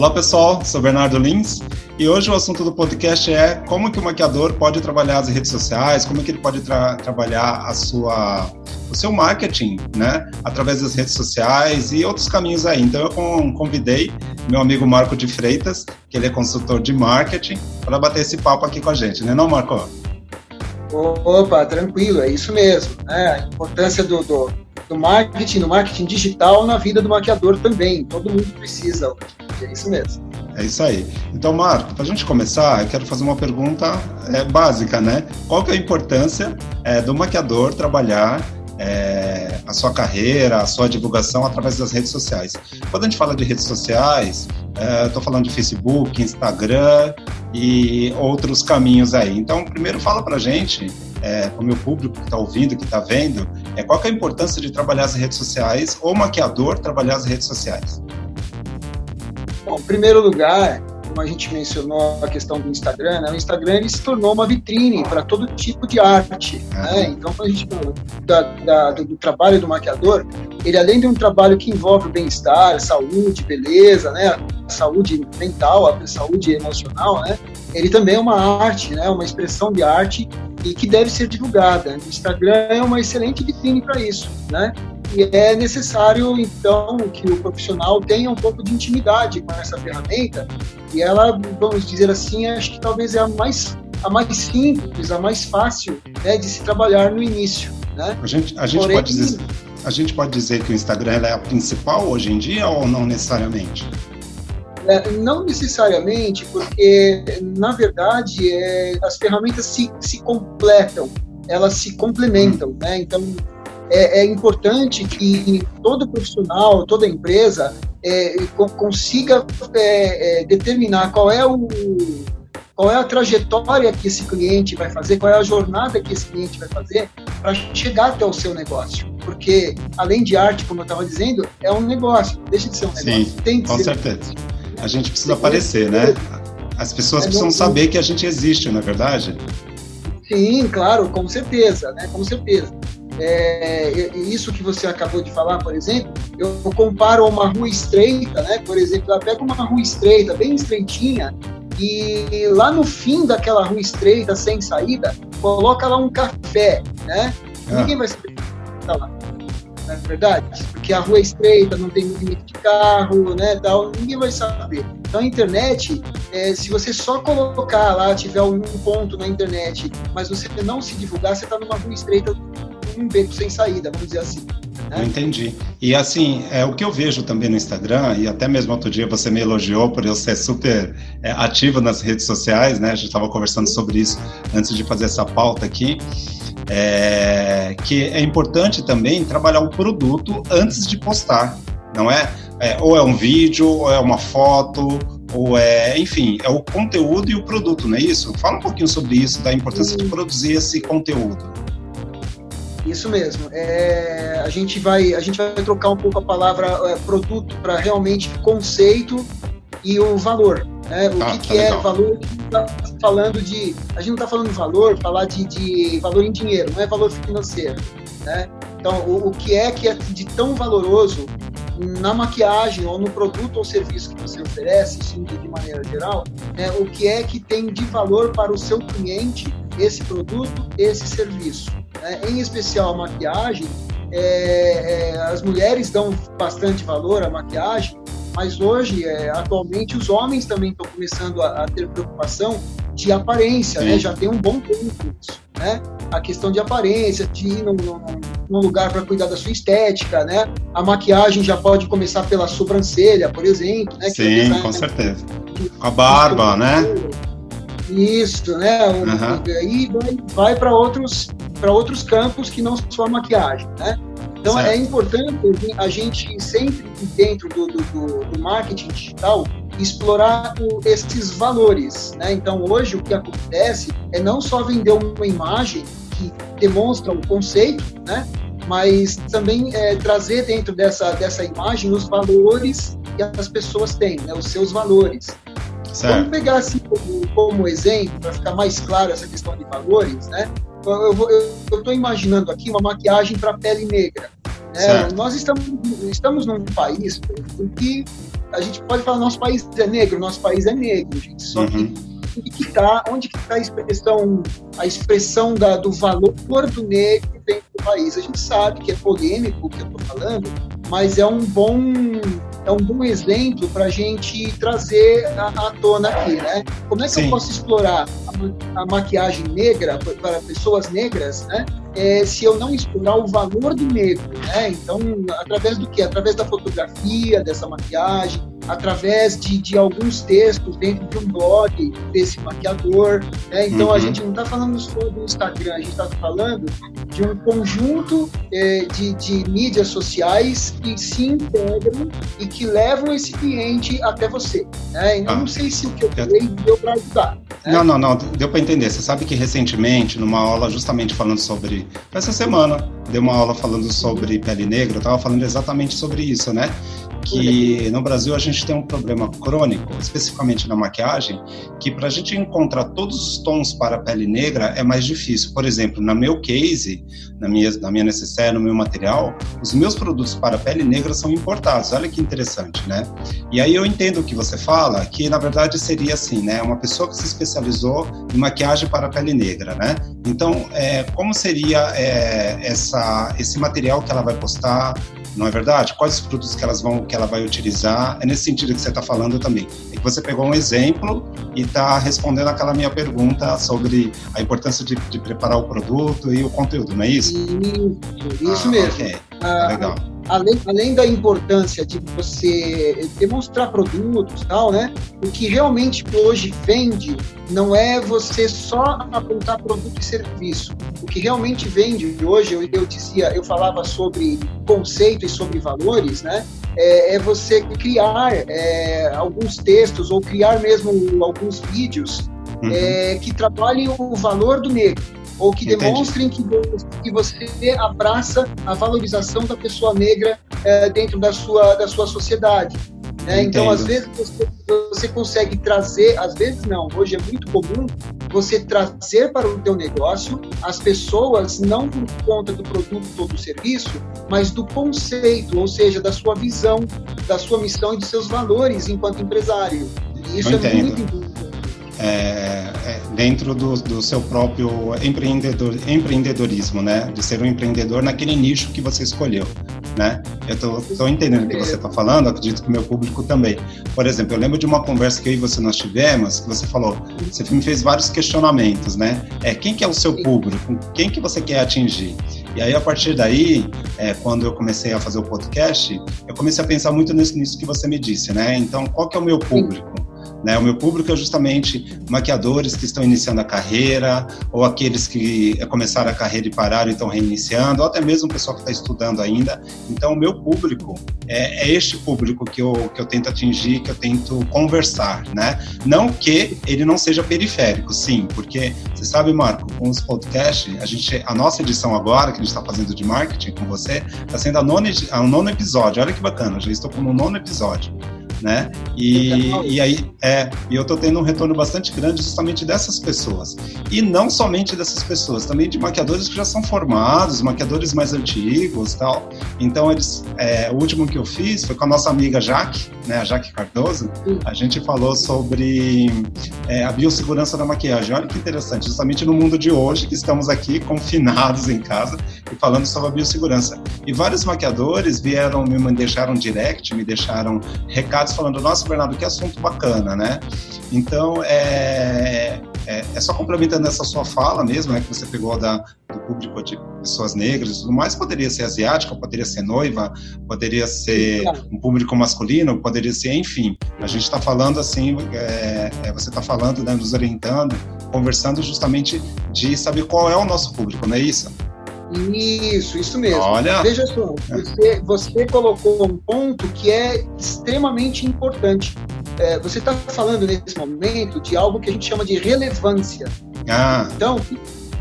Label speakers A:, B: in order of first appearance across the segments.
A: Olá pessoal, sou Bernardo Lins e hoje o assunto do podcast é como que o maquiador pode trabalhar as redes sociais, como que ele pode tra trabalhar a sua, o seu marketing, né, através das redes sociais e outros caminhos aí. Então eu convidei meu amigo Marco de Freitas, que ele é consultor de marketing, para bater esse papo aqui com a gente, né, não, Marco?
B: Opa, tranquilo, é isso mesmo. Né? A importância do, do, do marketing, do marketing digital na vida do maquiador também. Todo mundo precisa é isso mesmo.
A: É isso aí. Então, Marco, para a gente começar, eu quero fazer uma pergunta é, básica, né? Qual que é a importância é, do maquiador trabalhar é, a sua carreira, a sua divulgação através das redes sociais? Quando a gente fala de redes sociais, é, estou falando de Facebook, Instagram e outros caminhos aí. Então, primeiro fala para a gente, é, para o meu público que está ouvindo, que está vendo, é, qual que é a importância de trabalhar as redes sociais ou maquiador trabalhar as redes sociais?
B: Bom, em primeiro lugar, como a gente mencionou a questão do Instagram, né? o Instagram se tornou uma vitrine para todo tipo de arte. Né? Então, quando a gente da, da, do, trabalho do maquiador, ele além de um trabalho que envolve bem-estar, saúde, beleza, né? saúde mental, a saúde emocional, né? ele também é uma arte, né? uma expressão de arte e que deve ser divulgada. O Instagram é uma excelente vitrine para isso. Né? E é necessário, então, que o profissional tenha um pouco de intimidade com essa ferramenta. E ela, vamos dizer assim, acho que talvez é a mais, a mais simples, a mais fácil né, de se trabalhar no início. Né?
A: A gente, a gente Porém, pode dizer. A gente pode dizer que o Instagram é a principal hoje em dia ou não necessariamente?
B: É, não necessariamente, porque, na verdade, é, as ferramentas se, se completam, elas se complementam. Né? Então, é, é importante que todo profissional, toda empresa é, consiga é, é, determinar qual é o qual é a trajetória que esse cliente vai fazer, qual é a jornada que esse cliente vai fazer para chegar até o seu negócio. Porque, além de arte, como eu estava dizendo, é um negócio, deixa de ser um negócio.
A: Sim, Tem com ser... certeza. A gente precisa aparecer, né? As pessoas é precisam saber que a gente existe, não é verdade?
B: Sim, claro, com certeza, né? Com certeza. É, isso que você acabou de falar, por exemplo, eu comparo uma rua estreita, né? Por exemplo, ela pega uma rua estreita, bem estreitinha, e lá no fim daquela rua estreita, sem saída, coloca lá um café, né? Ah. Ninguém vai saber tá lá. Não é verdade? Porque a rua é estreita, não tem limite de carro, né? Tal, ninguém vai saber. Então a internet, é, se você só colocar lá, tiver um ponto na internet, mas você não se divulgar, você está numa rua estreita um beco sem saída, vamos dizer assim.
A: Né? Eu entendi. E assim, é, o que eu vejo também no Instagram, e até mesmo outro dia você me elogiou por eu ser super é, ativo nas redes sociais, né? A gente estava conversando sobre isso antes de fazer essa pauta aqui. É, que é importante também trabalhar o produto antes de postar, não é? é? Ou é um vídeo, ou é uma foto, ou é, enfim, é o conteúdo e o produto, não é isso? Fala um pouquinho sobre isso, da importância de produzir esse conteúdo.
B: Isso mesmo. É, a, gente vai, a gente vai trocar um pouco a palavra é, produto para realmente conceito e o valor. Né? O ah, que, que tá é valor? Tá falando de. A gente não está falando de valor, falar de, de valor em dinheiro, não é valor financeiro. Né? Então, o, o que é que é de tão valoroso na maquiagem ou no produto ou serviço que você oferece, sim, de maneira geral, né, o que é que tem de valor para o seu cliente esse produto, esse serviço. Né? Em especial a maquiagem, é, é, as mulheres dão bastante valor à maquiagem, mas hoje, é, atualmente, os homens também estão começando a, a, ter preocupação de aparência, né? já tem um bom tempo isso. Né? A questão de aparência, de ir num, num, num lugar para cuidar da sua estética, né? A maquiagem já pode começar pela sobrancelha, por exemplo, né?
A: Sim, com certeza. A barba, né?
B: Isso, né? Uhum. E aí vai, vai para outros, outros campos que não só a maquiagem, né? Então é certo. é importante a gente sempre dentro do, do, do marketing digital explorar o, esses valores, né? Então hoje o que acontece é não só vender uma imagem que demonstra o conceito, né? Mas também é, trazer dentro dessa, dessa imagem os valores que as pessoas têm, né? os seus valores. Certo. Vamos pegar assim como, como exemplo, para ficar mais claro essa questão de valores, né? Eu estou imaginando aqui uma maquiagem para pele negra. Né? Nós estamos, estamos num país em que a gente pode falar nosso país é negro, nosso país é negro, gente. Só uhum. que onde que está onde que tá a expressão a expressão da, do valor do negro dentro do país a gente sabe que é polêmico o que eu estou falando mas é um bom é um bom exemplo para a gente trazer à tona aqui, né? Como é que Sim. eu posso explorar a, a maquiagem negra para pessoas negras, né? É, se eu não explorar o valor do negro, né? Então, através do que? Através da fotografia dessa maquiagem, através de, de alguns textos dentro de um blog desse maquiador. Né? Então uhum. a gente não está falando só do Instagram, a gente está falando de um conjunto é, de, de mídias sociais que se integram e que levam esse cliente até você. Né? Eu ah. não sei se o que eu falei deu para ajudar.
A: Né? Não, não, não, deu para entender. Você sabe que recentemente, numa aula justamente falando sobre. Essa semana, deu uma aula falando sobre pele negra, eu estava falando exatamente sobre isso, né? Que no Brasil a gente tem um problema crônico, especificamente na maquiagem, que para a gente encontrar todos os tons para a pele negra é mais difícil. Por exemplo, na meu case, na minha, na minha necessaire, no meu material, os meus produtos para a pele negra são importados. Olha que interessante, né? E aí eu entendo o que você fala, que na verdade seria assim, né? Uma pessoa que se especializou em maquiagem para a pele negra, né? Então, é, como seria é, essa, esse material que ela vai postar? Não é verdade? Quais os produtos que elas vão, que ela vai utilizar? É nesse sentido que você está falando também. É que você pegou um exemplo e está respondendo aquela minha pergunta sobre a importância de, de, preparar o produto e o conteúdo, não é isso?
B: Isso, isso ah, mesmo. Okay. Ah, legal além, além da importância de você demonstrar produtos tal, né? O que realmente hoje vende não é você só apontar produto e serviço. O que realmente vende hoje, eu, eu dizia, eu falava sobre conceito e sobre valores, né? É, é você criar é, alguns textos ou criar mesmo alguns vídeos uhum. é, que trabalhem o valor do negro ou que Entendi. demonstrem que, que você abraça a valorização da pessoa negra é, dentro da sua, da sua sociedade. Né? Então, às vezes, você, você consegue trazer, às vezes não, hoje é muito comum você trazer para o teu negócio as pessoas não por conta do produto ou do serviço, mas do conceito, ou seja, da sua visão, da sua missão e dos seus valores enquanto empresário.
A: E isso Eu é entendo. muito importante é, é, dentro do, do, seu próprio empreendedor, empreendedorismo, né? De ser um empreendedor naquele nicho que você escolheu, né? Eu estou entendendo o que você está falando, acredito que o meu público também. Por exemplo, eu lembro de uma conversa que eu e você nós tivemos, que você falou, você me fez vários questionamentos, né? É, quem que é o seu público? Quem que você quer atingir? E aí, a partir daí, é, quando eu comecei a fazer o podcast, eu comecei a pensar muito nisso, nisso que você me disse, né? Então, qual que é o meu público? Né? O meu público é justamente maquiadores que estão iniciando a carreira, ou aqueles que começaram a carreira e pararam e estão reiniciando, ou até mesmo o pessoal que está estudando ainda. Então, o meu público é, é, este público que eu, que eu tento atingir, que eu tento conversar. Né? Não que ele não seja periférico, sim, porque você sabe, Marco, com os podcasts, a, gente, a nossa edição agora, que a gente está fazendo de marketing com você, está sendo a nona, a nono episódio. Olha que bacana, já estou com o nono episódio né? E, e aí, é, e eu tô tendo um retorno bastante grande justamente dessas pessoas. E não somente dessas pessoas, também de maquiadores que já são formados, maquiadores mais antigos tal. Então, eles, é, o último que eu fiz foi com a nossa amiga Jaque, né, a Jaque Cardoso. A gente falou sobre é, a biossegurança da maquiagem. Olha que interessante, justamente no mundo de hoje, que estamos aqui confinados em casa e falando sobre a biossegurança. E vários maquiadores vieram, me deixaram direct, me deixaram recados falando, nossa, Bernardo, que assunto bacana, né? Então, é, é, é, só complementando essa sua fala mesmo, né, que você pegou da, do público de pessoas negras e tudo mais, poderia ser asiática, poderia ser noiva, poderia ser um público masculino, poderia ser, enfim. A gente está falando assim, é, é, você está falando, né, nos orientando, conversando justamente de saber qual é o nosso público, não é isso?
B: Isso, isso mesmo. Olha. Veja só, você, você colocou um ponto que é extremamente importante. É, você está falando nesse momento de algo que a gente chama de relevância. Ah. Então,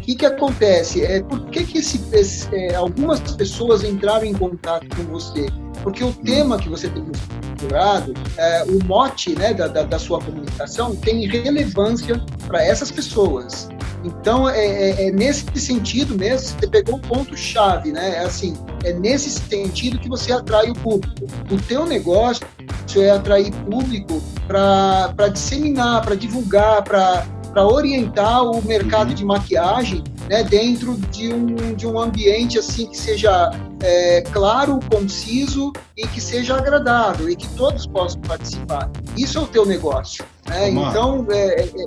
B: que, que acontece? É, por que, que esse, esse, é, algumas pessoas entraram em contato com você? Porque o tema que você tem estruturado, é, o mote né, da, da, da sua comunicação tem relevância para essas pessoas. Então, é, é, é, nesse sentido mesmo, você pegou o ponto-chave, né? É assim, é nesse sentido que você atrai o público. O teu negócio é atrair público para disseminar, para divulgar, para orientar o mercado uhum. de maquiagem né, dentro de um, de um ambiente assim que seja é, claro, conciso e que seja agradável e que todos possam participar. Isso é o teu negócio. Né? Então, é, é,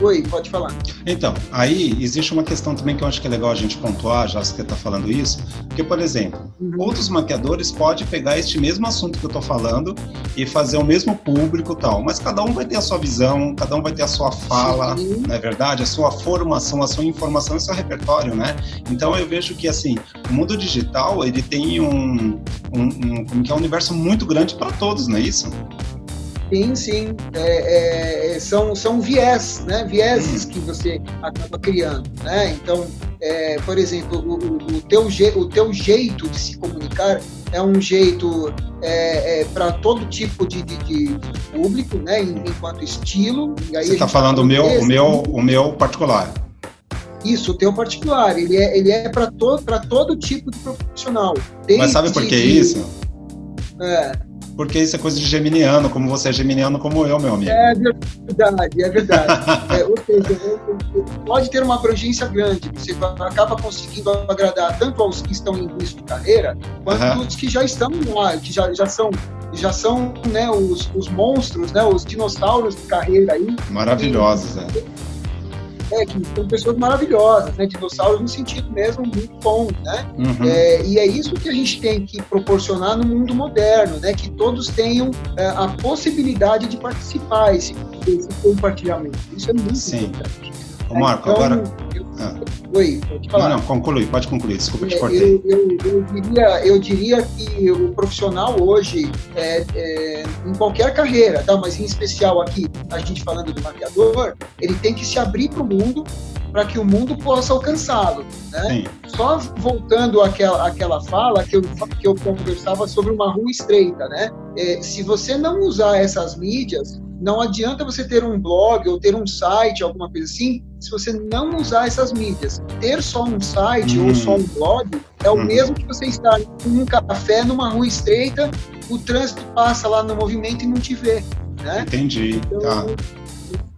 B: Oi, pode falar.
A: Então, aí existe uma questão também que eu acho que é legal a gente pontuar, já que você está falando isso, porque, por exemplo, uhum. outros maquiadores podem pegar este mesmo assunto que eu estou falando e fazer o mesmo público tal, mas cada um vai ter a sua visão, cada um vai ter a sua fala, Sim. não é verdade? A sua formação, a sua informação e seu repertório, né? Então eu vejo que, assim, o mundo digital, ele tem um, um, um, que é um universo muito grande para todos, não é isso?
B: Sim, sim. É, é, são, são viés, né? Vieses que você acaba criando, né? Então, é, por exemplo, o, o, teu je, o teu jeito de se comunicar é um jeito é, é para todo tipo de, de, de, público, né? Enquanto estilo.
A: você está falando o meu, o meu, o meu particular.
B: Isso, o teu particular. Ele é, ele é para todo, todo tipo de profissional.
A: Mas sabe por que isso? É porque isso é coisa de geminiano, como você é geminiano como eu, meu amigo.
B: É verdade, é verdade. é, ou seja, pode ter uma abrangência grande, você acaba conseguindo agradar tanto aos que estão em início de carreira, quanto uhum. os que já estão lá, que já, já são já são né, os, os monstros, né, os dinossauros de carreira aí.
A: Maravilhosos,
B: é é, que são pessoas maravilhosas, né? Dinossauros no sentido mesmo muito bom, né? Uhum. É, e é isso que a gente tem que proporcionar no mundo moderno, né? Que todos tenham é, a possibilidade de participar desse, desse compartilhamento. Isso é muito Sim. importante.
A: Ô, Marco, então, agora. Eu... Ah. Oi, pode falar. Não, não, conclui, pode concluir, desculpa te é, cortei.
B: Eu, eu, eu, diria, eu diria que o profissional hoje, é, é, em qualquer carreira, tá? mas em especial aqui, a gente falando do maquiador, ele tem que se abrir para o mundo para que o mundo possa alcançá-lo. Né? Só voltando àquela, àquela fala que eu, que eu conversava sobre uma rua estreita, né? É, se você não usar essas mídias, não adianta você ter um blog ou ter um site, alguma coisa assim, se você não usar essas mídias. Ter só um site ou só um hum. blog é o hum. mesmo que você estar em um café numa rua estreita, o trânsito passa lá no movimento e não te vê. Né?
A: Entendi. Então, tá.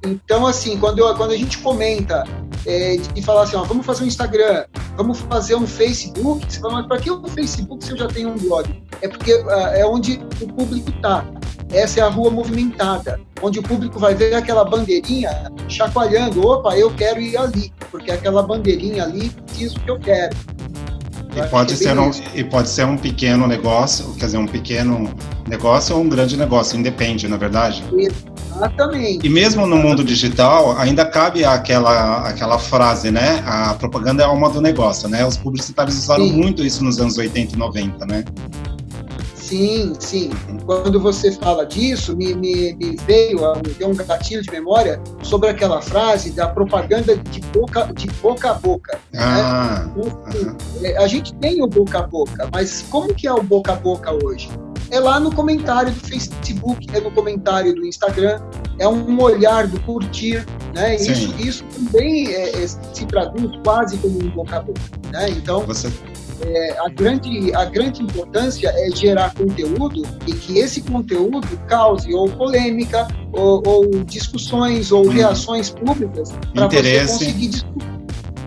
B: então assim, quando, eu, quando a gente comenta é, de falar assim, ó, vamos fazer um Instagram, vamos fazer um Facebook, você fala, mas para que o Facebook se eu já tenho um blog? É porque uh, é onde o público está. Essa é a rua movimentada, onde o público vai ver aquela bandeirinha chacoalhando. Opa, eu quero ir ali, porque aquela bandeirinha ali diz o que eu quero.
A: E pode, ser um, e pode ser um pequeno negócio, quer dizer, um pequeno negócio ou um grande negócio, independe, na é verdade?
B: Exatamente.
A: E mesmo no mundo digital, ainda cabe aquela, aquela frase, né? A propaganda é a alma do negócio, né? Os publicitários usaram Sim. muito isso nos anos 80 e 90, né?
B: Sim, sim. Quando você fala disso, me, me, me veio, me deu um gatilho de memória sobre aquela frase da propaganda de boca, de boca a boca. Né? Ah, né? então, assim, A gente tem o boca a boca, mas como que é o boca a boca hoje? É lá no comentário do Facebook, é no comentário do Instagram, é um olhar do curtir, né? Isso, isso também é, é, se traduz quase como um boca a boca, né? Então, você é, a, grande, a grande importância é gerar conteúdo e que esse conteúdo cause ou polêmica, ou, ou discussões, ou hum. reações públicas, para você conseguir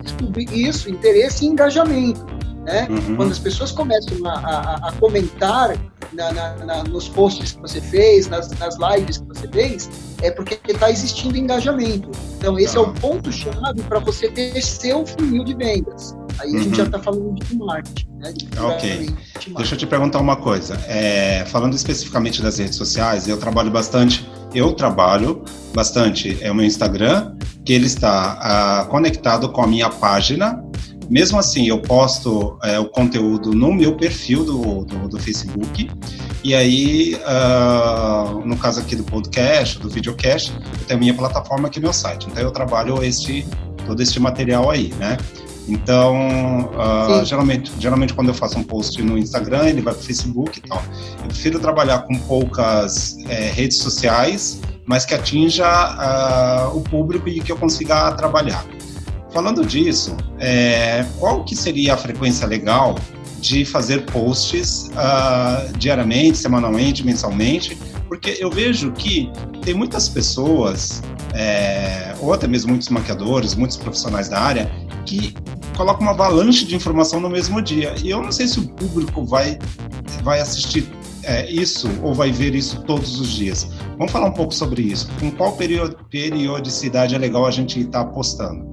B: descobrir isso, interesse e engajamento. Né? Uhum. Quando as pessoas começam a, a, a comentar na, na, na, nos posts que você fez, nas, nas lives que você fez, é porque está existindo engajamento. Então, esse é o ponto-chave para você ter seu funil de vendas. Aí a gente já está falando de marketing. Né? De
A: ok. Deixa eu te perguntar uma coisa. É, falando especificamente das redes sociais, eu trabalho bastante. Eu trabalho bastante. É o meu Instagram, que ele está uh, conectado com a minha página mesmo assim, eu posto é, o conteúdo no meu perfil do, do, do Facebook. E aí, uh, no caso aqui do podcast, do videocast, eu tenho a minha plataforma aqui no meu site. Então, eu trabalho este, todo este material aí, né? Então, uh, geralmente, geralmente quando eu faço um post no Instagram, ele vai para o Facebook e tal. Eu prefiro trabalhar com poucas é, redes sociais, mas que atinja uh, o público e que eu consiga trabalhar. Falando disso, é, qual que seria a frequência legal de fazer posts uh, diariamente, semanalmente, mensalmente, porque eu vejo que tem muitas pessoas, é, ou até mesmo muitos maquiadores, muitos profissionais da área, que colocam uma avalanche de informação no mesmo dia. E eu não sei se o público vai, vai assistir é, isso ou vai ver isso todos os dias. Vamos falar um pouco sobre isso. Com qual periodicidade é legal a gente estar tá postando?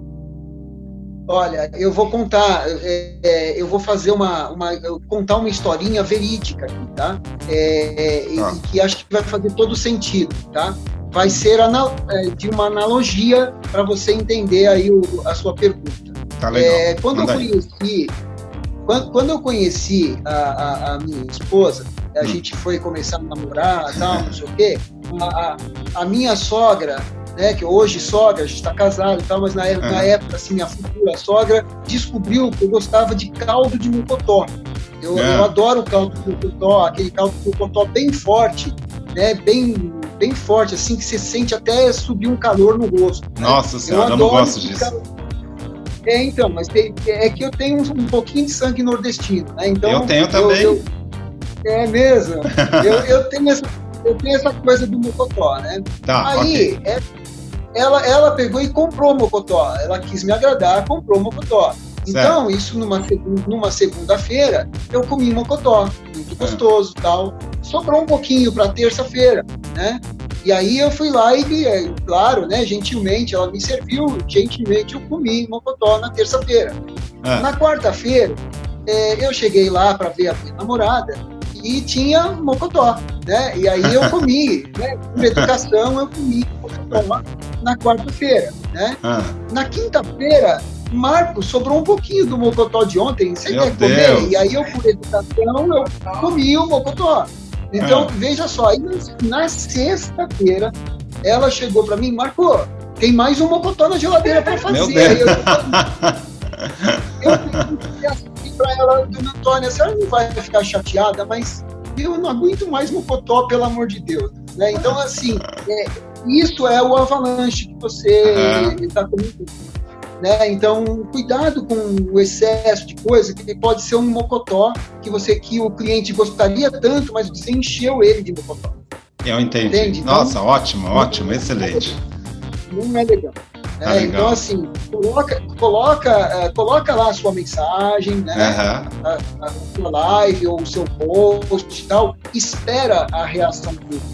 B: Olha, eu vou contar, é, é, eu vou fazer uma, uma contar uma historinha verídica aqui, tá? É, tá. E, que acho que vai fazer todo sentido, tá? Vai ser é, de uma analogia para você entender aí o, a sua pergunta.
A: Tá legal. É,
B: quando eu conheci, quando, quando, eu conheci a, a, a minha esposa, a hum. gente foi começar a namorar, tal, não sei o quê. A, a, minha sogra né, que hoje sogra, a gente está casado e tal, mas na, época, na época, assim, minha futura sogra descobriu que eu gostava de caldo de mocotó. Eu, é. eu adoro o caldo de mocotó, aquele caldo de mocotó bem forte, né, bem, bem forte, assim, que você sente até subir um calor no rosto.
A: Né? Nossa senhora, eu, eu não gosto disso. Caldo.
B: É, então, mas tem, é que eu tenho um, um, pouquinho de sangue nordestino, né? Então,
A: eu tenho também. Eu,
B: é mesmo. eu, eu, tenho essa, eu tenho essa coisa do mocotó, né?
A: Tá,
B: Aí, okay. é, ela, ela pegou e comprou o Mocotó. Ela quis me agradar, comprou o Mocotó. Então, isso numa, numa segunda-feira, eu comi mocotó, muito é. gostoso é. tal. Sobrou um pouquinho para terça-feira, né? E aí eu fui lá e, é, claro, né, gentilmente, ela me serviu, gentilmente eu comi mocotó na terça-feira. É. Na quarta-feira, é, eu cheguei lá para ver a minha namorada e tinha mocotó, né? E aí eu comi, né? Por educação, eu comi mocotó na quarta-feira, né? Ah. Na quinta-feira, Marco, sobrou um pouquinho do mocotó de ontem, você Meu quer comer? Deus. E aí eu, por educação, eu comi o mocotó. Então, ah. veja só, aí na sexta-feira, ela chegou para mim, Marco, tem mais um mocotó na geladeira para fazer. Eu, eu assim para ela, Dona Antônia, a senhora não vai ficar chateada, mas eu não aguento mais mocotó, pelo amor de Deus. Né? Então, assim, é, isso é o avalanche que você está uhum. comentando. Né? Então, cuidado com o excesso de coisa, que pode ser um mocotó que você que o cliente gostaria tanto, mas você encheu ele de mocotó.
A: Eu entendi. Entende? Então, Nossa, ótimo, ótimo, excelente.
B: Não é legal. Tá é, então, assim, coloca, coloca, uh, coloca lá a sua mensagem, né? Uhum. A, a, sua live ou o seu post e tal, espera a reação pública.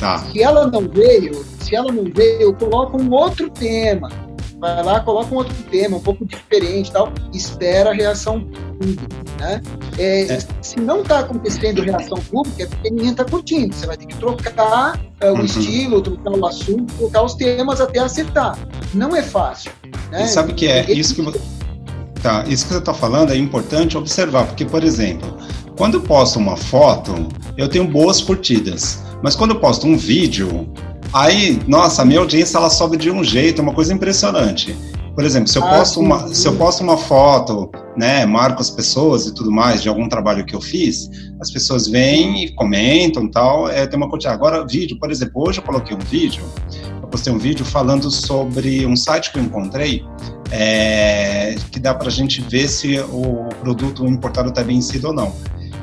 B: Tá. Se ela não veio, se ela não veio, coloca um outro tema. Vai lá, coloca um outro tema, um pouco diferente tal, espera a reação pública, né? É, é. Se não está acontecendo reação pública, é porque ninguém está curtindo. Você vai ter que trocar é, o uhum. estilo, trocar o assunto, trocar os temas até acertar. Não é fácil. Né?
A: E sabe que é isso que você... Tá, isso que você está falando é importante observar, porque, por exemplo, quando eu posto uma foto, eu tenho boas curtidas. Mas quando eu posto um vídeo, aí, nossa, a minha audiência ela sobe de um jeito, é uma coisa impressionante. Por exemplo, se eu ah, posto uma, se eu posto uma foto, né, marco as pessoas e tudo mais de algum trabalho que eu fiz, as pessoas vêm e comentam, tal, é, tem uma quantidade. Agora, vídeo, por exemplo, hoje eu coloquei um vídeo, eu postei um vídeo falando sobre um site que eu encontrei, é, que dá para a gente ver se o produto importado está vencido ou não.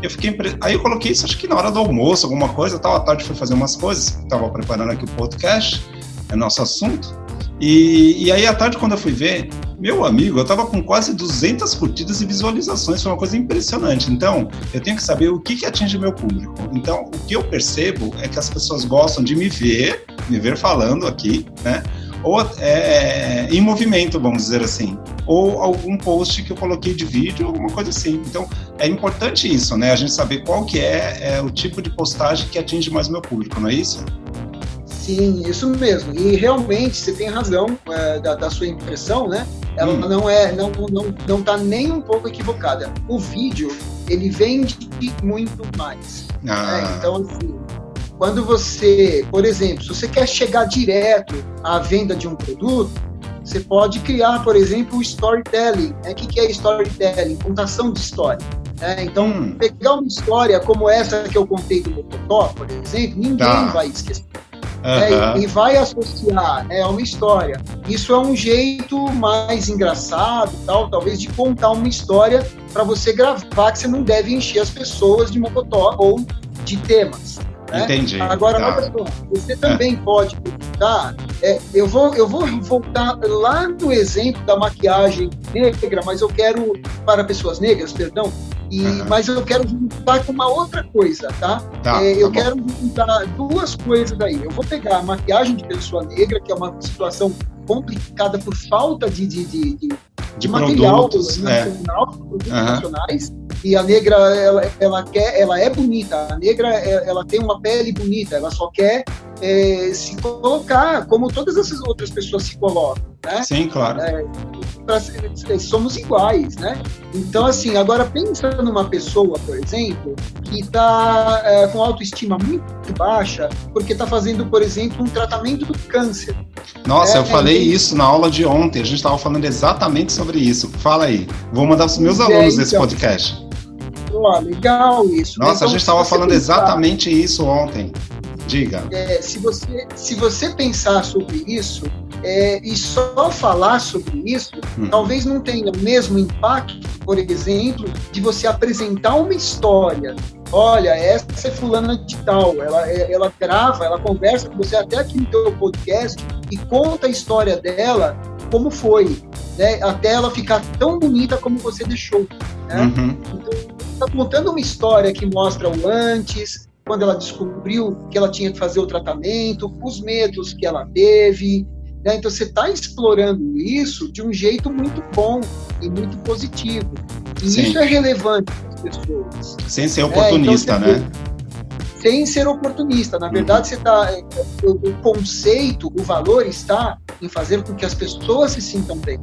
A: Eu fiquei impre... Aí eu coloquei isso, acho que na hora do almoço, alguma coisa, tal. À tarde fui fazer umas coisas, estava preparando aqui o podcast, é nosso assunto. E, e aí à tarde, quando eu fui ver, meu amigo, eu tava com quase 200 curtidas e visualizações, foi uma coisa impressionante. Então, eu tenho que saber o que, que atinge meu público. Então, o que eu percebo é que as pessoas gostam de me ver, me ver falando aqui, né? Ou é, em movimento, vamos dizer assim, ou algum post que eu coloquei de vídeo, alguma coisa assim. Então, é importante isso, né? A gente saber qual que é, é o tipo de postagem que atinge mais o meu público, não é isso?
B: Sim, isso mesmo. E realmente você tem razão é, da, da, sua impressão, né? Ela hum. não é, não, não, não está nem um pouco equivocada. O vídeo ele vende muito mais. Ah. Né? Então assim, quando você, por exemplo, se você quer chegar direto à venda de um produto, você pode criar, por exemplo, o storytelling. Né? O que é storytelling? Contação de história. Né? Então, hum. pegar uma história como essa que eu contei do Mocotó, por exemplo, ninguém tá. vai esquecer. Uhum. e, e, vai associar né, a uma história. Isso é um jeito mais engraçado, tal, talvez, de contar uma história para você gravar, que você não deve encher as pessoas de Mocotó ou de temas. Né? Entendi. Agora, tá. olha só, você também é. pode perguntar. É, eu, vou, eu vou voltar lá no exemplo da maquiagem negra, mas eu quero, para pessoas negras, perdão, e, uhum. Mas eu quero juntar com uma outra coisa, tá? tá é, eu tá quero juntar duas coisas aí. Eu vou pegar a maquiagem de pessoa negra, que é uma situação complicada por falta de, de, de, de, de material nacional, é. produtos uhum. nacionais e a negra ela, ela quer ela é bonita. A negra é, ela tem uma pele bonita. Ela só quer é, se colocar como todas essas outras pessoas se colocam né?
A: Sim claro. É,
B: pra, somos iguais né? Então assim agora pensa numa pessoa por exemplo que está é, com autoestima muito baixa porque está fazendo por exemplo um tratamento do câncer.
A: Nossa eu é, falei isso na aula de ontem. A gente estava falando exatamente sobre isso. Fala aí. Vou mandar para os meus alunos esse então, podcast
B: ó, legal isso.
A: Nossa, então, a gente estava falando pensar, exatamente isso ontem. Diga.
B: É, se, você, se você pensar sobre isso é, e só falar sobre isso, hum. talvez não tenha o mesmo impacto, por exemplo, de você apresentar uma história. Olha, essa é fulana de tal, ela, é, ela grava, ela conversa com você até aqui no teu podcast e conta a história dela como foi, né? até ela ficar tão bonita como você deixou. Né? Uhum. Então, está contando uma história que mostra o antes, quando ela descobriu que ela tinha que fazer o tratamento, os medos que ela teve. Né? Então, você está explorando isso de um jeito muito bom e muito positivo. E Sim. isso é relevante para as pessoas.
A: Sem ser oportunista, é, então, né?
B: sem ser oportunista. Na verdade, uhum. você tá, é, o, o, conceito, o valor está em fazer com que as pessoas se sintam bem.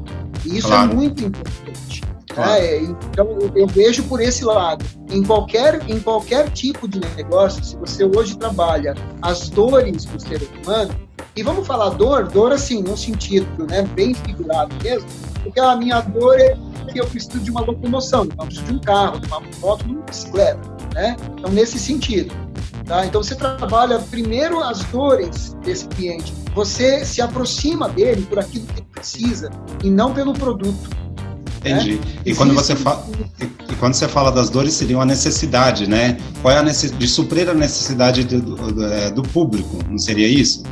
B: E isso é claro. é muito importante. Claro. É, então eu vejo por esse lado. Em qualquer, em qualquer tipo de negócio, se você hoje trabalha as dores do ser humano, e vamos falar dor, dor assim, num sentido né, bem figurado mesmo, porque a minha dor é que eu preciso de uma locomoção, então eu preciso de um carro, de uma moto, de uma bicicleta. Né? Então, nesse sentido. Tá? Então, você trabalha primeiro as dores desse cliente, você se aproxima dele por aquilo que ele precisa e não pelo produto.
A: Entendi. Né? E quando você fala e quando você fala das dores seria uma necessidade, né? Qual é a de suprir a necessidade do, do, é, do, público? Não seria isso?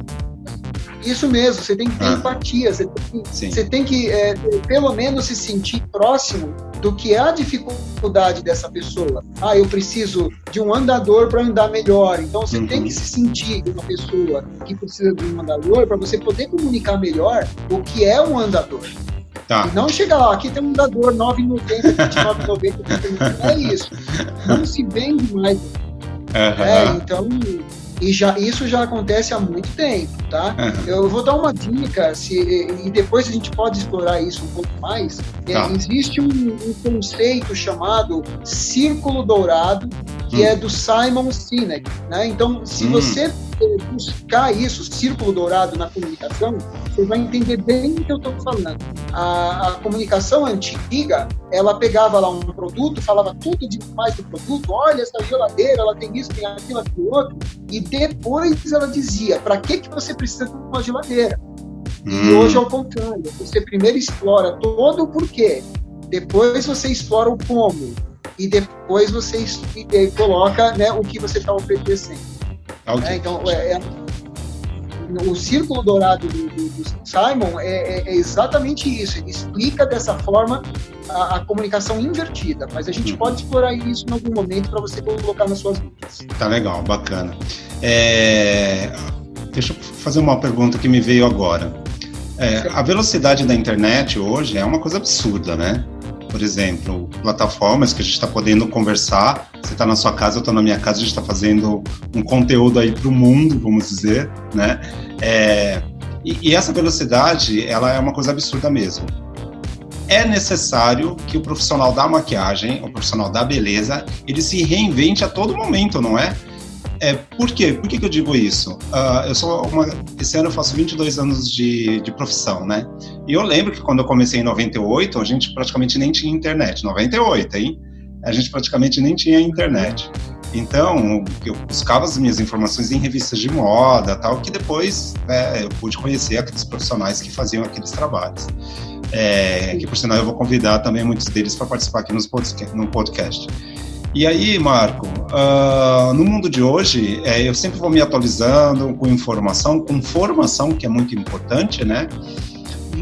B: Isso mesmo. Você tem que ter ah. empatia. Você tem, você tem que é, pelo menos se sentir próximo do que é a dificuldade dessa pessoa. Ah, eu preciso de um andador para andar melhor. Então você uhum. tem que se sentir uma pessoa que precisa de um andador para você poder comunicar melhor o que é um andador. Tá. Não chegar lá, aqui tem um dador 9,90, 29,90, não é isso. Não se vende mais. Uhum. É, então, e já, isso já acontece há muito tempo, tá? Uhum. Eu vou dar uma dica, se, e depois a gente pode explorar isso um pouco mais. É, tá. É, existe um, um, conceito chamado círculo dourado, que hum. é do Simon Sinek, né? Então, se hum. você buscar isso, círculo dourado na comunicação, você vai entender bem o que eu estou falando. A, a, comunicação antiga, ela pegava lá um produto, falava tudo demais do produto, olha essa geladeira, ela tem isso, tem aquilo, aquilo outro, e depois ela dizia, para que, que você precisa de uma geladeira? Hum. E hoje é o contrário, você primeiro explora todo o porquê, depois você explora o como, e depois você coloca né, o que você está oferecendo. Okay. É, então, é, é, o círculo dourado do, do, do Simon é, é, é, exatamente isso. Ele explica dessa forma a, a comunicação invertida, mas a gente uhum. pode explorar isso em algum momento para você colocar nas suas vidas.
A: Tá legal, bacana. É, deixa eu fazer uma pergunta que me veio agora. É, a velocidade da internet hoje é uma coisa absurda, né? por exemplo, plataformas que a gente está podendo conversar. Você está na sua casa, eu estou na minha casa, a gente está fazendo um conteúdo aí para o mundo, vamos dizer, né? É, e, e essa velocidade, ela é uma coisa absurda mesmo. É necessário que o profissional da maquiagem, o profissional da beleza, ele se reinvente a todo momento, não é? É, por quê? Por que, que eu digo isso? Uh, eu sou uma, esse ano eu faço 22 anos de, de profissão, né? E eu lembro que quando eu comecei em 98, a gente praticamente nem tinha internet. 98, hein? A gente praticamente nem tinha internet. Então, eu buscava as minhas informações em revistas de moda, tal, que depois é, eu pude conhecer aqueles profissionais que faziam aqueles trabalhos. É, que, por sinal, eu vou convidar também muitos deles para participar aqui nos podcast, no podcast. E aí, Marco, uh, no mundo de hoje, é, eu sempre vou me atualizando com informação, com formação, que é muito importante, né?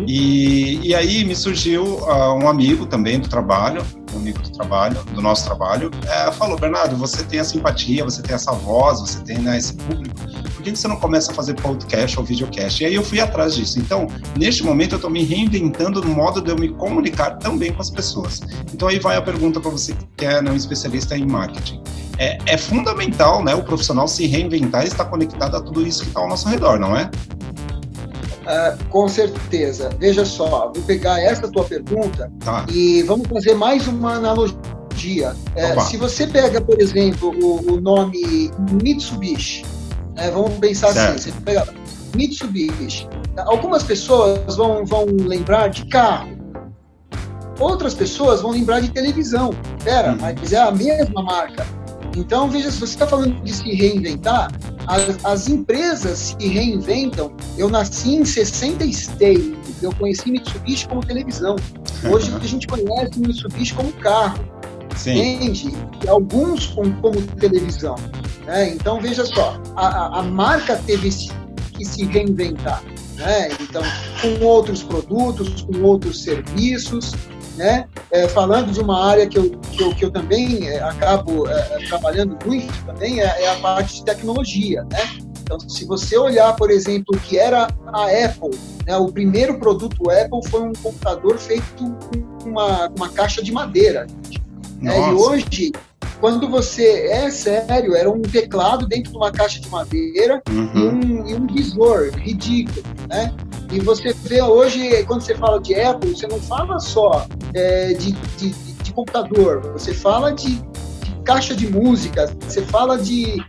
A: E, e aí me surgiu uh, um amigo também do trabalho, amigo do trabalho, do nosso trabalho, é, falou, Bernardo, você tem a simpatia, você tem essa voz, você tem né, esse público, por que você não começa a fazer podcast ou videocast? E aí eu fui atrás disso. Então, neste momento eu estou me reinventando no modo de eu me comunicar também com as pessoas. Então aí vai a pergunta para você que é né, um especialista em marketing. É, é fundamental né, o profissional se reinventar e estar conectado a tudo isso que está ao nosso redor, não é?
B: Uh, com certeza. Veja só, vou pegar essa tua pergunta tá. e vamos fazer mais uma analogia. É, se você pega, por exemplo, o, o nome Mitsubishi, né, vamos pensar assim, certo. assim, você pega Mitsubishi, algumas pessoas vão, vão lembrar de carro, outras pessoas vão lembrar de televisão. Pera, uhum. mas é a mesma marca. Então, veja, se você está falando de se reinventar, as, as, empresas se reinventam. Eu nasci em 66, eu conheci Mitsubishi como televisão. Hoje a gente conhece Mitsubishi como carro. Sim. Entende? E alguns como, como televisão. Né? Então, veja só, a, a marca teve que se reinventar. Né? Então, com outros produtos, com outros serviços, né? É, falando de uma área que eu, que eu, que eu também é, acabo é, é trabalhando muito também, é, é, a parte de tecnologia, né? Então, se você olhar, por exemplo, o que era a Apple, né, o primeiro produto Apple foi um computador feito com uma, uma caixa de madeira. Né? E hoje, quando você é sério, era um teclado dentro de uma caixa de madeira uhum. e, um, e um visor ridículo, né? E você vê hoje, quando você fala de Apple, você não fala só é, de, de, de, computador, você fala de, de, caixa de música, você fala de,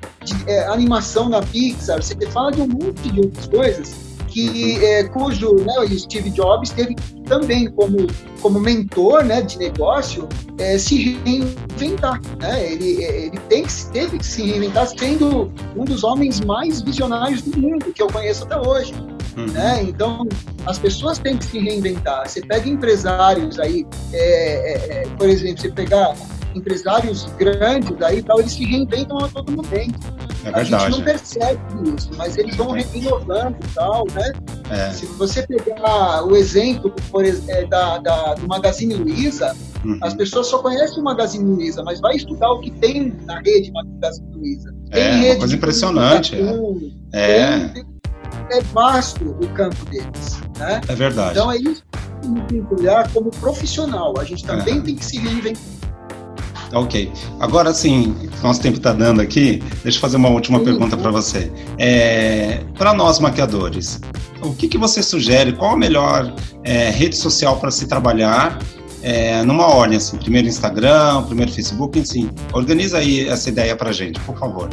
B: é, animação na Pixar, você fala de um monte de outras coisas que é, cujo né, o Steve Jobs teve também como, como mentor né, de negócio é, se reinventar. Né? Ele, ele tem que, teve que se reinventar sendo um dos homens mais visionários do mundo, que eu conheço até hoje. Uhum. Né? Então, as pessoas têm que se reinventar. Você pega empresários aí, é, é, é por exemplo, você pegar empresários grandes aí, tal, eles se reinventam a todo momento. É a gente não percebe isso, mas eles vão renovando e tal, né? É. Se você pegar o exemplo por, é, da, da, do Magazine Luiza, uhum. as pessoas só conhecem o Magazine Luiza, mas vai estudar o que tem na rede Magazine Luiza.
A: Tem é, rede uma coisa impressionante.
B: É. Tem, é vasto o campo deles. Né?
A: É verdade.
B: Então é isso que a gente tem que olhar como profissional. A gente também é. tem que se reinventar
A: Ok. Agora sim, nosso tempo está dando aqui. Deixa eu fazer uma última pergunta para você. É, para nós maquiadores, o que, que você sugere? Qual a melhor é, rede social para se trabalhar? É, numa ordem, assim, primeiro Instagram, primeiro Facebook, enfim. Organiza aí essa ideia para gente, por favor.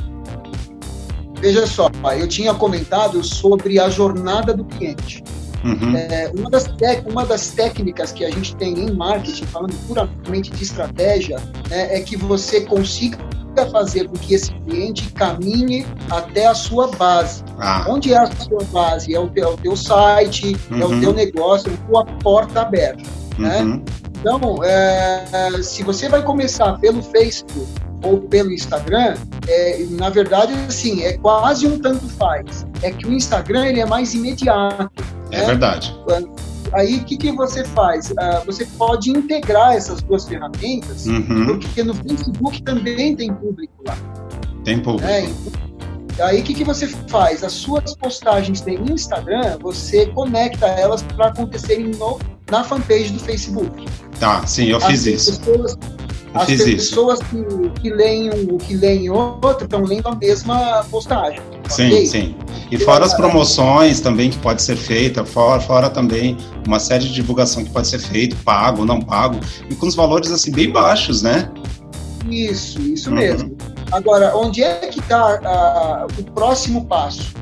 B: Veja só, eu tinha comentado sobre a jornada do cliente. Uhum. É, uma, das uma das técnicas que a gente tem em marketing, falando puramente de estratégia, né, é que você consiga fazer com que esse cliente caminhe até a sua base. Ah. Onde é a sua base? É o teu, é o teu site, uhum. é o teu uhum. negócio, é a tua porta aberta. Né? Uhum. Né? Então, é, se você vai começar pelo Facebook ou pelo Instagram, é, na verdade, assim, é quase um tanto faz. É que o Instagram ele é mais imediato.
A: É né? verdade.
B: Aí o que, que você faz? Uh, você pode integrar essas duas ferramentas, uhum. porque no Facebook também tem público lá.
A: Tem público. É,
B: Aí o que, que você faz? As suas postagens de Instagram, você conecta elas para acontecerem no, na fanpage do Facebook.
A: Tá, sim, eu fiz As isso. Pessoas,
B: as pessoas que, que leem um, que leem outro estão lendo a mesma postagem.
A: Sim, okay? sim. E fora as promoções também que pode ser feita, fora, fora também uma série de divulgação que pode ser feito, pago, não pago, e com os valores assim bem baixos, né?
B: Isso, isso uhum. mesmo. Agora, onde é que está o próximo passo?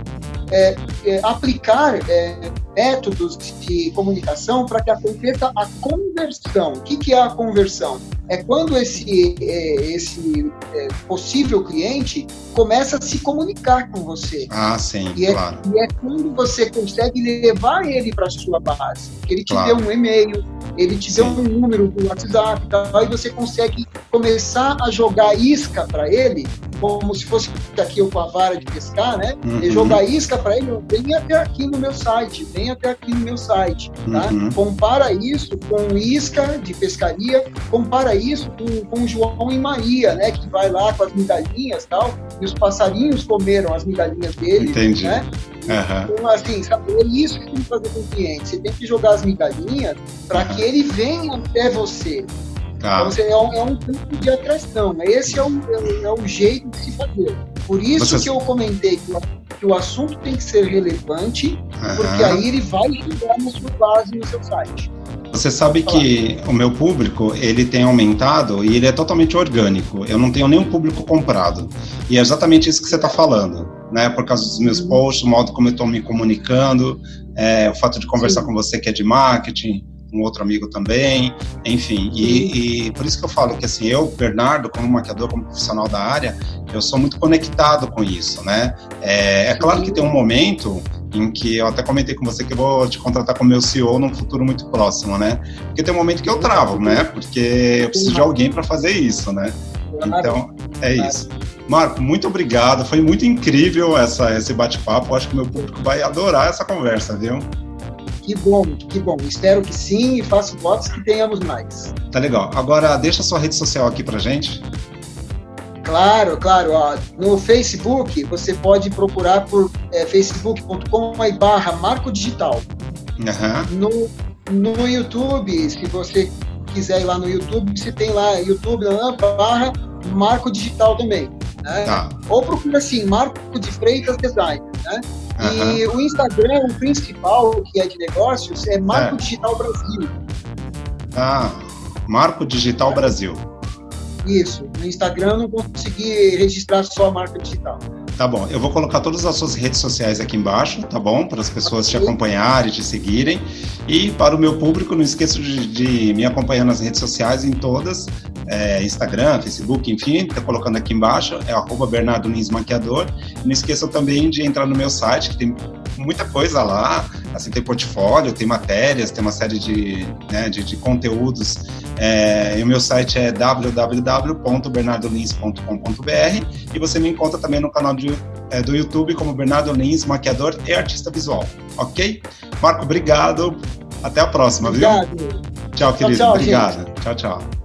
B: É, é aplicar é, métodos de comunicação para que aconteça a conversão. O que, que é a conversão? É quando esse, é, esse é, possível cliente começa a se comunicar com você.
A: Ah, sim,
B: e
A: é, claro.
B: E é quando você consegue levar ele para a sua base. Ele te claro. deu um e-mail, ele te deu um número do WhatsApp, tal, e você consegue começar a jogar isca para ele como se fosse aqui com a vara de pescar, né? Uhum. E jogar isca para ele, vem até aqui no meu site, vem até aqui no meu site, tá? Uhum. Compara isso com isca de pescaria, compara isso com, com João e Maria, né? Que vai lá com as migalhinhas tal, e os passarinhos comeram as migalhinhas dele,
A: Entendi.
B: né?
A: Uhum.
B: Então, assim, sabe, é isso que tem que fazer com o cliente. Você tem que jogar as migalhinhas para que ele venha até você. Tá. Então, é um, é um campo de atração. Esse é o, é, é o jeito de se fazer. Por isso Você... que eu comentei que o, que o, assunto tem que ser relevante, uhum. porque aí ele vai chegar na sua base, no seu site.
A: Você sabe que o meu público ele tem aumentado e ele é totalmente orgânico. Eu não tenho nenhum público comprado. E é exatamente isso que você está falando, né? Por causa dos meus uhum. posts, o modo como eu estou me comunicando, é, o fato de conversar Sim. com você que é de marketing, um outro amigo também, enfim. E, e, por isso que eu falo que assim, eu, Bernardo, como maquiador, como profissional da área, eu sou muito conectado com isso, né? É, é claro que tem um momento em que eu até comentei com você que eu vou te contratar como meu CEO num futuro muito próximo, né? Porque tem um momento que eu travo, né? Porque eu preciso de alguém para fazer isso, né? Então, é isso. Marco, muito obrigado. Foi muito incrível essa, esse bate-papo. Acho que meu público vai adorar essa conversa, viu?
B: Que bom, que bom. Espero que sim e faço votos que tenhamos mais.
A: Tá legal. Agora, deixa a sua rede social aqui pra gente.
B: Claro, claro. Ó, no Facebook, você pode procurar por é, facebook.com barra marco digital.
A: Uhum.
B: No, no YouTube, se você quiser ir lá no YouTube, você tem lá YouTube barra marco digital também. Né? Tá. Ou procura assim, Marco de Freitas Design. Né? Uhum. E o Instagram, o principal, que é de negócios, é Marco é. Digital Brasil.
A: Ah, Marco Digital Brasil.
B: Isso. No Instagram eu não consegui registrar só a marca digital.
A: Tá bom, eu vou colocar todas as suas redes sociais aqui embaixo, tá bom? Para as pessoas te acompanharem, te seguirem. E para o meu público, não esqueça de, de me acompanhar nas redes sociais, em todas, é, Instagram, Facebook, enfim, tá colocando aqui embaixo, é arroba Bernardo Lins Maquiador. Não esqueçam também de entrar no meu site, que tem muita coisa lá, assim, tem portfólio, tem matérias, tem uma série de, né, de, de conteúdos. É, e o meu site é www.bernardolins.com.br e você me encontra também no canal de, é, do YouTube como Bernardo Lins, maquiador e artista visual, ok? Marco, obrigado. Até a próxima,
B: obrigado.
A: viu? Tchau, querido. Tchau, tchau, obrigado. Gente. Tchau, tchau.